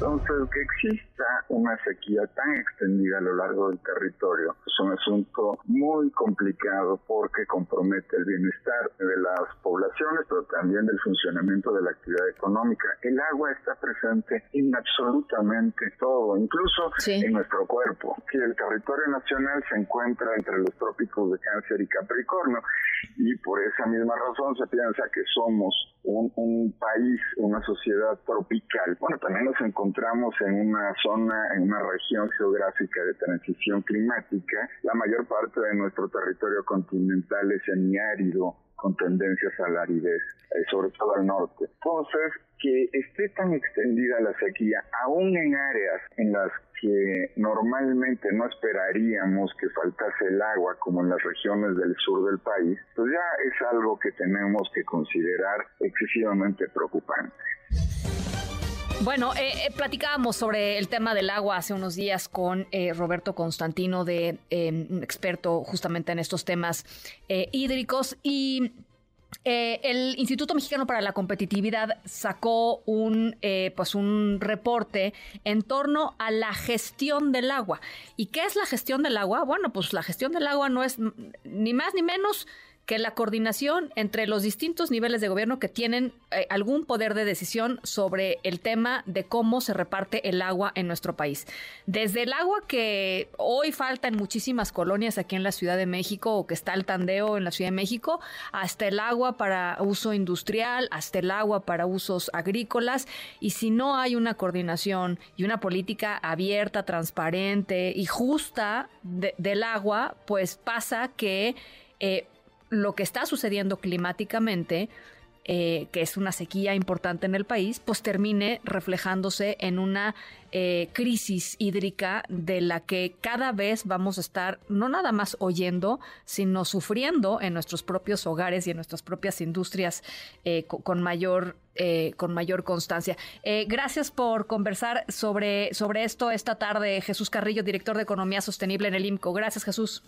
Entonces, que exista una sequía tan extendida a lo largo del territorio es un asunto muy complicado porque compromete el bienestar de las poblaciones, pero también del funcionamiento de la actividad económica. El agua está presente en absolutamente todo, incluso en nuestro cuerpo. Que el territorio nacional se encuentra entre los trópicos de Cáncer y Capricornio y por esa misma razón se piensa que somos un, un país, una sociedad tropical. Bueno, también nos encontramos encontramos en una zona, en una región geográfica de transición climática. La mayor parte de nuestro territorio continental es semiárido, con tendencias a la aridez, eh, sobre todo al norte. Entonces, que esté tan extendida la sequía, aún en áreas en las que normalmente no esperaríamos que faltase el agua, como en las regiones del sur del país, pues ya es algo que tenemos que considerar excesivamente preocupante. Bueno, eh, eh, platicábamos sobre el tema del agua hace unos días con eh, Roberto Constantino, de un experto justamente en estos temas hídricos y el Instituto Mexicano para la Competitividad sacó un, pues un reporte en torno a la gestión del agua. ¿Y qué es la gestión del agua? Bueno, pues la gestión del agua no es ni más ni menos que la coordinación entre los distintos niveles de gobierno que tienen eh, algún poder de decisión sobre el tema de cómo se reparte el agua en nuestro país. Desde el agua que hoy falta en muchísimas colonias aquí en la Ciudad de México o que está al tandeo en la Ciudad de México, hasta el agua para uso industrial, hasta el agua para usos agrícolas. Y si no hay una coordinación y una política abierta, transparente y justa del agua, pues pasa que... Eh, lo que está sucediendo climáticamente, eh, que es una sequía importante en el país, pues termine reflejándose en una eh, crisis hídrica de la que cada vez vamos a estar no nada más oyendo, sino sufriendo en nuestros propios hogares y en nuestras propias industrias eh, con, mayor con mayor constancia. gracias por conversar sobre, sobre esto esta tarde, Jesús Carrillo, director de Economía Sostenible en el IMCO. Gracias, Jesús.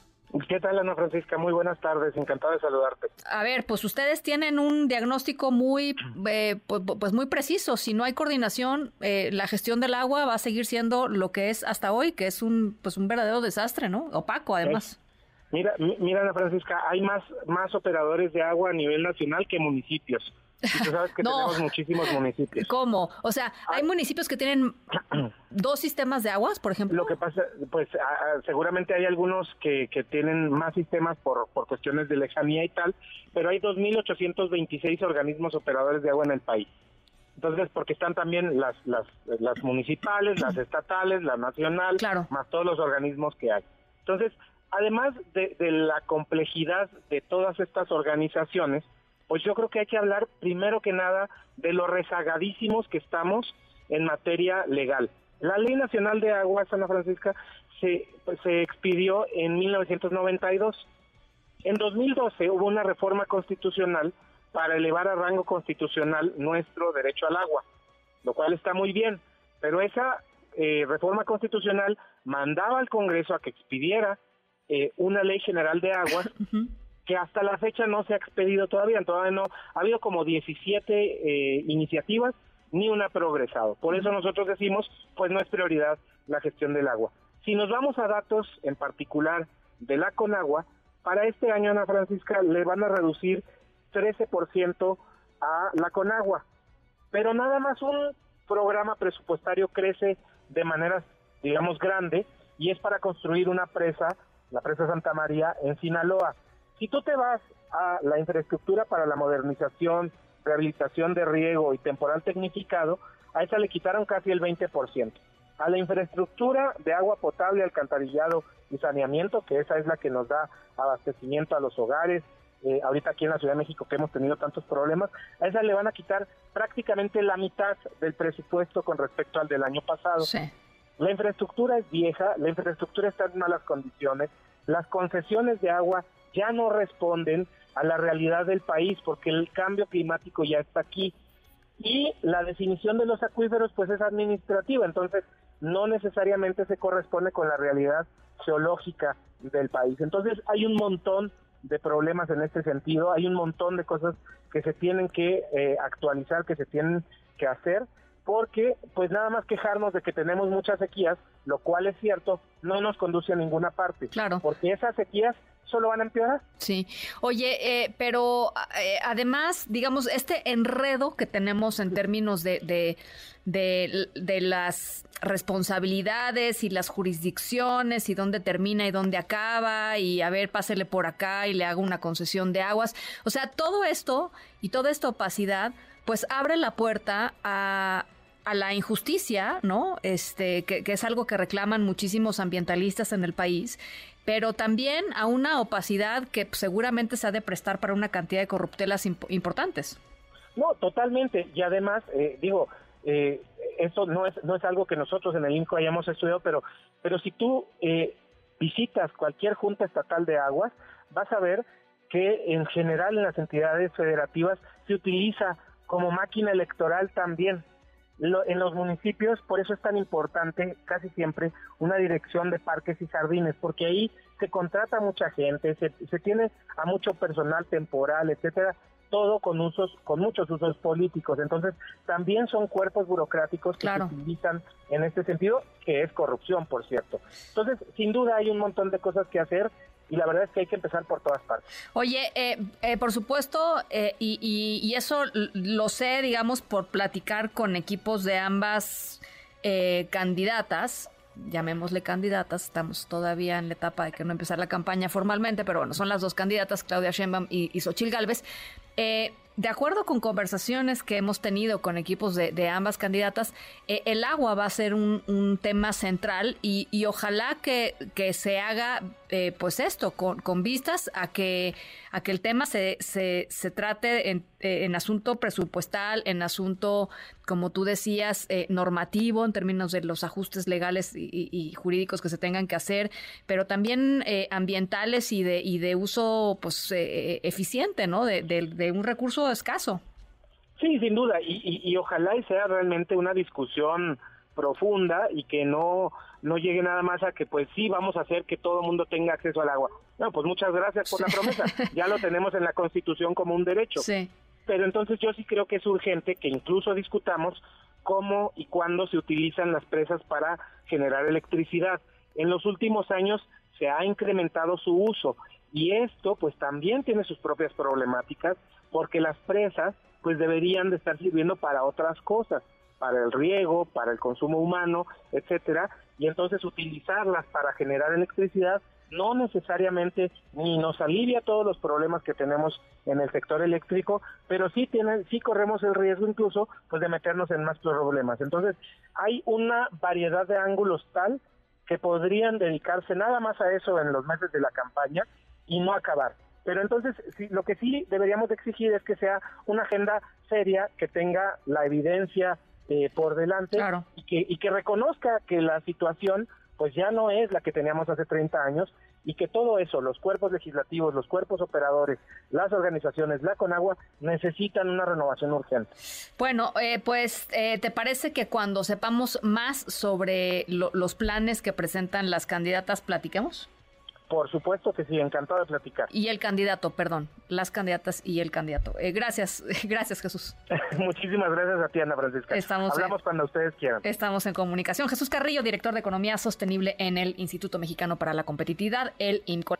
¿Qué tal, Ana Francisca? Muy buenas tardes, encantado de saludarte. A ver, pues ustedes tienen un diagnóstico muy, eh, pues, muy preciso. Si no hay coordinación, eh, la gestión del agua va a seguir siendo lo que es hasta hoy, que es un, pues un verdadero desastre, ¿no? Opaco, además. Mira, mira, Ana Francisca, hay más, más operadores de agua a nivel nacional que municipios. Y tú sabes que tenemos muchísimos municipios. ¿Cómo? O sea, hay municipios que tienen dos sistemas de aguas, por ejemplo. Lo que pasa, pues seguramente hay algunos que, que tienen más sistemas por, por cuestiones de lejanía y tal, pero hay 2.826 organismos operadores de agua en el país. Entonces, porque están también las, las, las municipales, las estatales, la nacional, más todos los organismos que hay. Entonces, además de, de la complejidad de todas estas organizaciones, pues yo creo que hay que hablar primero que nada de lo rezagadísimos que estamos en materia legal. La Ley Nacional de Agua, Ana Francisca, se, se expidió en 1992. En 2012 hubo una reforma constitucional para elevar a rango constitucional nuestro derecho al agua, lo cual está muy bien, pero esa eh, reforma constitucional mandaba al Congreso a que expidiera eh, una ley general de agua que hasta la fecha no se ha expedido todavía, todavía no, ha habido como 17 eh, iniciativas, ni una ha progresado. Por eso nosotros decimos, pues no es prioridad la gestión del agua. Si nos vamos a datos en particular de la Conagua, para este año, Ana Francisca, le van a reducir 13% a la Conagua, pero nada más un programa presupuestario crece de manera, digamos, grande y es para construir una presa, la presa Santa María en Sinaloa. Si tú te vas a la infraestructura para la modernización, rehabilitación de riego y temporal tecnificado, a esa le quitaron casi el 20%. A la infraestructura de agua potable, alcantarillado y saneamiento, que esa es la que nos da abastecimiento a los hogares, eh, ahorita aquí en la Ciudad de México que hemos tenido tantos problemas, a esa le van a quitar prácticamente la mitad del presupuesto con respecto al del año pasado. La infraestructura es vieja, la infraestructura está en malas condiciones, las concesiones de agua ya no responden a la realidad del país porque el cambio climático ya está aquí y la definición de los acuíferos pues es administrativa, entonces no necesariamente se corresponde con la realidad geológica del país. Entonces hay un montón de problemas en este sentido. Hay un montón de cosas que se tienen que eh, actualizar, que se tienen que hacer, porque pues nada más quejarnos de que tenemos muchas sequías, lo cual es cierto, no nos conduce a ninguna parte. Claro. Porque esas sequías solo van a empeorar. Sí. Oye, eh, pero eh, además, digamos, este enredo que tenemos en términos de, de, de, las responsabilidades y las jurisdicciones y dónde termina y dónde acaba y a ver, pásele por acá y le hago una concesión de aguas. O sea, todo esto y toda esta opacidad, pues abre la puerta a a la injusticia, ¿no? Este, que, es algo que reclaman muchísimos ambientalistas en el país, pero también a una opacidad que seguramente se ha de prestar para una cantidad de corruptelas importantes. No, totalmente. Y además, eh, digo, eh, esto no es, no es algo que nosotros en el INCO hayamos estudiado, pero, pero si tú eh, visitas cualquier junta estatal de aguas, vas a ver que en general en las entidades federativas se utiliza como máquina electoral también en los municipios, por eso es tan importante casi siempre una dirección de parques y jardines, porque ahí se contrata mucha gente, se, se tiene a mucho personal temporal, etcétera, todo con usos, con muchos usos políticos. Entonces, también son cuerpos burocráticos que se utilizan en este sentido, que es corrupción, por cierto. Entonces, sin duda hay un montón de cosas que hacer y la verdad es que hay que empezar por todas partes. Oye, eh, eh, por supuesto, eh, y, y, eso lo sé, digamos, por platicar con equipos de ambas candidatas, llamémosle candidatas, estamos todavía en la etapa de que no empezar la campaña formalmente, pero bueno, son las dos candidatas, Claudia Sheinbaum y, y Xochil Gálvez. De acuerdo con conversaciones que hemos tenido con equipos de, ambas candidatas, el agua va a ser un, un tema central y, ojalá que, que, se haga eh, pues esto, con, con, vistas a que, a que el tema se, se, se trate en, eh, en, asunto presupuestal, en asunto, como tú decías, eh, normativo en términos de los ajustes legales y, jurídicos que se tengan que hacer, pero también ambientales y de, y de uso pues eficiente, ¿no? De, de, un recurso escaso. Sí, sin duda, y, y, ojalá y sea realmente una discusión profunda y que no no llegue nada más a que pues sí vamos a hacer que todo el mundo tenga acceso al agua. No, pues muchas gracias por la promesa. Ya lo tenemos en la Constitución como un derecho. Sí. Pero entonces yo sí creo que es urgente que incluso discutamos cómo y cuándo se utilizan las presas para generar electricidad. En los últimos años se ha incrementado su uso y esto pues también tiene sus propias problemáticas porque las presas pues deberían de estar sirviendo para otras cosas para el riego, para el consumo humano, etcétera, y entonces utilizarlas para generar electricidad no necesariamente ni nos alivia todos los problemas que tenemos en el sector eléctrico, pero sí tienen, sí corremos el riesgo incluso pues de meternos en más problemas. Entonces, hay una variedad de ángulos tal que podrían dedicarse nada más a eso en los meses de la campaña y no acabar. Pero entonces, sí, lo que sí deberíamos exigir es que sea una agenda seria, que tenga la evidencia eh, por delante y, que, y que reconozca que la situación pues ya no es la que teníamos hace 30 años y que todo eso, los cuerpos legislativos, los cuerpos operadores, las organizaciones, la Conagua, necesitan una renovación urgente. Bueno, eh, pues, eh, ¿te parece que cuando sepamos más sobre los planes que presentan las candidatas, platiquemos? Por supuesto que sí, encantado de platicar. Y el candidato, perdón, las candidatas y el candidato. Eh, gracias, gracias Jesús. Muchísimas gracias a ti, Ana Francisca. Estamos Hablamos cuando ustedes quieran. Estamos en comunicación. Jesús Carrillo, director de Economía Sostenible en el Instituto Mexicano para la Competitividad, el INCO.